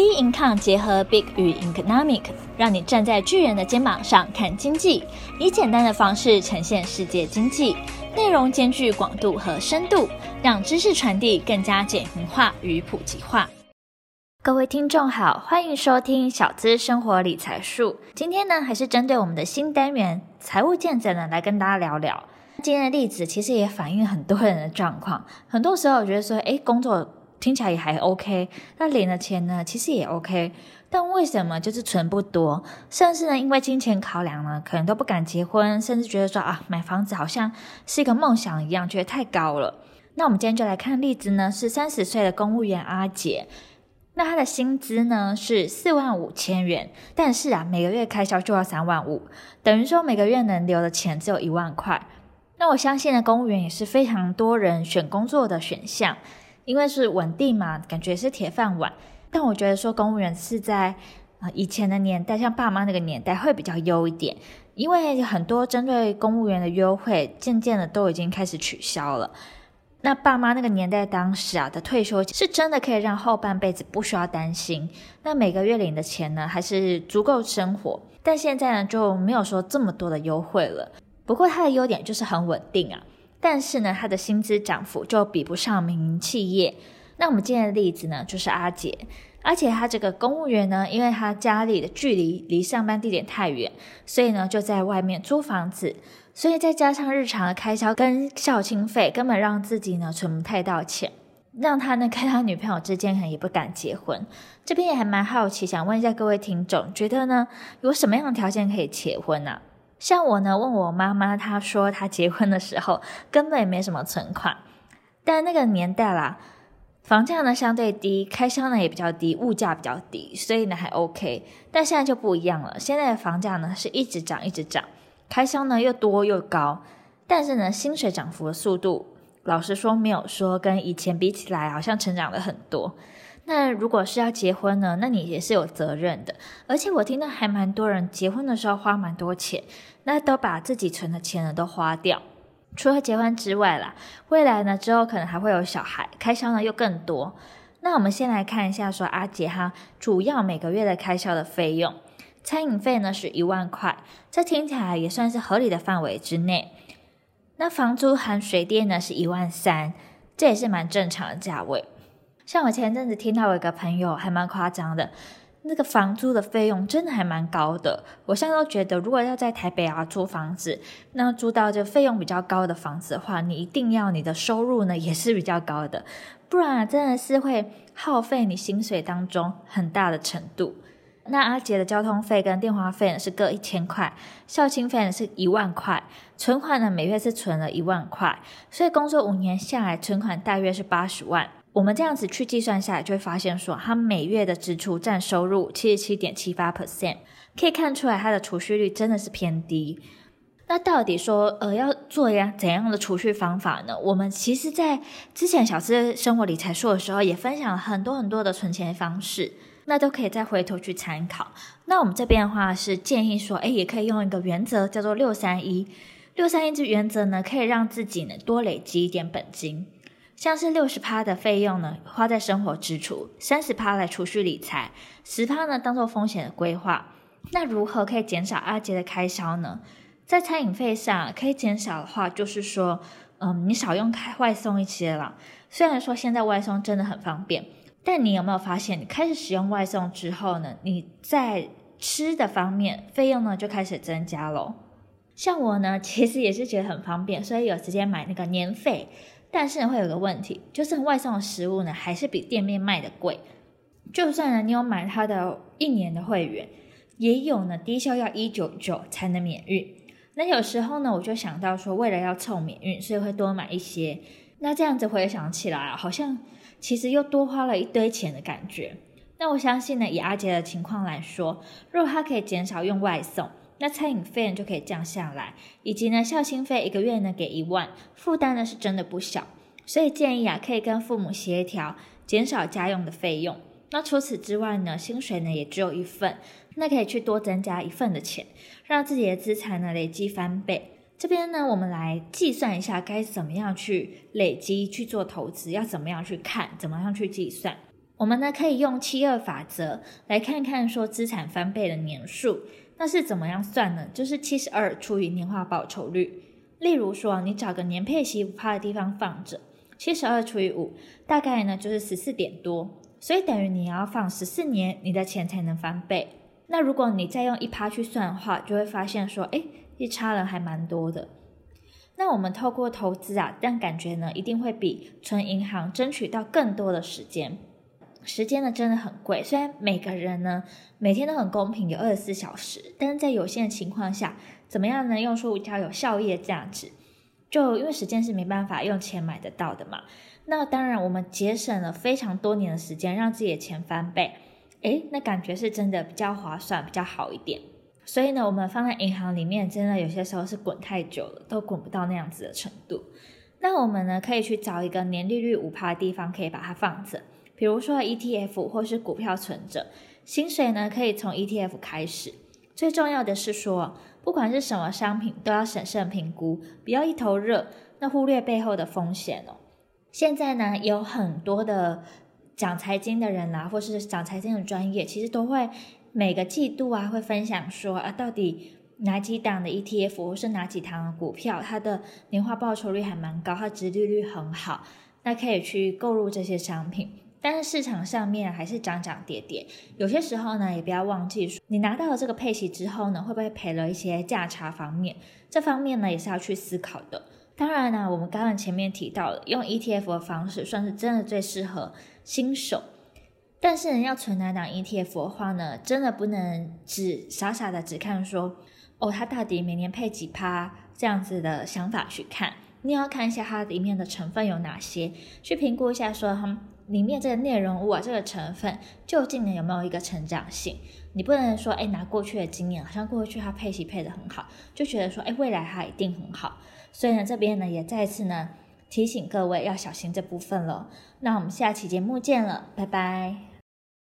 Big Income 结合 Big 与 Economic，让你站在巨人的肩膀上看经济，以简单的方式呈现世界经济，内容兼具广度和深度，让知识传递更加简明化与普及化。各位听众好，欢迎收听小资生活理财术。今天呢，还是针对我们的新单元财务见证呢，来跟大家聊聊。今天的例子其实也反映很多人的状况。很多时候，我觉得说，诶，工作。听起来也还 OK，那领的钱呢，其实也 OK，但为什么就是存不多？甚至呢，因为金钱考量呢，可能都不敢结婚，甚至觉得说啊，买房子好像是一个梦想一样，觉得太高了。那我们今天就来看例子呢，是三十岁的公务员阿姐，那他的薪资呢是四万五千元，但是啊，每个月开销就要三万五，等于说每个月能留的钱只有一万块。那我相信呢，公务员也是非常多人选工作的选项。因为是稳定嘛，感觉是铁饭碗。但我觉得说公务员是在啊以前的年代，像爸妈那个年代会比较优一点，因为很多针对公务员的优惠，渐渐的都已经开始取消了。那爸妈那个年代当时啊的退休是真的可以让后半辈子不需要担心，那每个月领的钱呢还是足够生活。但现在呢就没有说这么多的优惠了。不过它的优点就是很稳定啊。但是呢，他的薪资涨幅就比不上民营企业。那我们今天的例子呢，就是阿杰。而且他这个公务员呢，因为他家里的距离离上班地点太远，所以呢就在外面租房子。所以再加上日常的开销跟孝亲费，根本让自己呢存不太到钱，让他呢跟他女朋友之间可能也不敢结婚。这边也还蛮好奇，想问一下各位听众，觉得呢有什么样的条件可以结婚呢、像我呢，问我妈妈，她说她结婚的时候根本也没什么存款，但那个年代啦，房价呢相对低，开销呢也比较低，物价比较低，所以呢还 OK。但现在就不一样了，现在的房价呢是一直涨一直涨，开销呢又多又高，但是呢薪水涨幅的速度，老实说没有说跟以前比起来好像成长了很多。那如果是要结婚呢？那你也是有责任的。而且我听到还蛮多人结婚的时候花蛮多钱，那都把自己存的钱呢都花掉。除了结婚之外啦，未来呢之后可能还会有小孩，开销呢又更多。那我们先来看一下说阿杰哈主要每个月的开销的费用，餐饮费呢是一万块，这听起来也算是合理的范围之内。那房租含水电呢是一万三，这也是蛮正常的价位。像我前阵子听到我一个朋友还蛮夸张的，那个房租的费用真的还蛮高的。我现在都觉得，如果要在台北啊租房子，那租到这费用比较高的房子的话，你一定要你的收入呢也是比较高的，不然啊真的是会耗费你薪水当中很大的程度。那阿杰的交通费跟电话费呢是各一千块，孝亲费呢是一万块，存款呢每月是存了一万块，所以工作五年下来，存款大约是八十万。我们这样子去计算下来，就会发现说，他每月的支出占收入七十七点七八 percent，可以看出来他的储蓄率真的是偏低。那到底说，呃，要做一怎样的储蓄方法呢？我们其实，在之前小资生活理财术的时候，也分享了很多很多的存钱方式，那都可以再回头去参考。那我们这边的话是建议说，诶，也可以用一个原则，叫做六三一。六三一这原则呢，可以让自己呢多累积一点本金。像是六十趴的费用呢，花在生活支出；三十趴来储蓄理财；十趴呢当做风险的规划。那如何可以减少阿杰的开销呢？在餐饮费上可以减少的话，就是说，嗯，你少用开外送一些了。虽然说现在外送真的很方便，但你有没有发现，你开始使用外送之后呢，你在吃的方面费用呢就开始增加了。像我呢，其实也是觉得很方便，所以有时间买那个年费。但是会有个问题，就是外送的食物呢，还是比店面卖的贵。就算呢，你有买它的一年的会员，也有呢低消要一九九才能免运。那有时候呢，我就想到说，为了要凑免运，所以会多买一些。那这样子回想起来，好像其实又多花了一堆钱的感觉。那我相信呢，以阿杰的情况来说，如果他可以减少用外送。那餐饮费就可以降下来，以及呢，孝心费一个月呢给一万，负担呢是真的不小，所以建议啊，可以跟父母协调，减少家用的费用。那除此之外呢，薪水呢也只有一份，那可以去多增加一份的钱，让自己的资产呢累积翻倍。这边呢，我们来计算一下该怎么样去累积去做投资，要怎么样去看，怎么样去计算。我们呢可以用七二法则来看看说资产翻倍的年数，那是怎么样算呢？就是七十二除以年化报酬率。例如说，你找个年配息五趴的地方放着，七十二除以五，大概呢就是十四点多，所以等于你要放十四年，你的钱才能翻倍。那如果你再用一趴去算的话，就会发现说，诶，一差了还蛮多的。那我们透过投资啊，但感觉呢，一定会比存银行争取到更多的时间。时间呢真的很贵，虽然每个人呢每天都很公平，有二十四小时，但是在有限的情况下，怎么样能用出比较有效益的价值？就因为时间是没办法用钱买得到的嘛。那当然，我们节省了非常多年的时间，让自己的钱翻倍，诶，那感觉是真的比较划算，比较好一点。所以呢，我们放在银行里面，真的有些时候是滚太久了，都滚不到那样子的程度。那我们呢，可以去找一个年利率五趴的地方，可以把它放着。比如说 ETF 或是股票存着，薪水呢可以从 ETF 开始。最重要的是说，不管是什么商品，都要审慎评估，不要一头热，那忽略背后的风险哦。现在呢，有很多的讲财经的人啦、或是讲财经的专业，其实都会每个季度啊会分享说啊，到底哪几档的 ETF 或是哪几档的股票，它的年化报酬率还蛮高，它殖利率很好，那可以去购入这些商品。但是市场上面还是涨涨跌跌，有些时候呢，也不要忘记说，你拿到了这个配息之后呢，会不会赔了一些价差方面？这方面呢，也是要去思考的。当然呢，我们刚刚前面提到了用 ETF 的方式，算是真的最适合新手。但是你，要存哪档 ETF 的话呢，真的不能只傻傻的只看说，哦，它到底每年配几趴这样子的想法去看。你要看一下它里面的成分有哪些，去评估一下说，它。里面这个内容物啊，这个成分究竟呢有没有一个成长性？你不能说，哎，拿过去的经验，好像过去它配息配得很好，就觉得说，哎，未来它一定很好。所以呢，这边呢也再次呢提醒各位要小心这部分了。那我们下期节目见了，拜拜。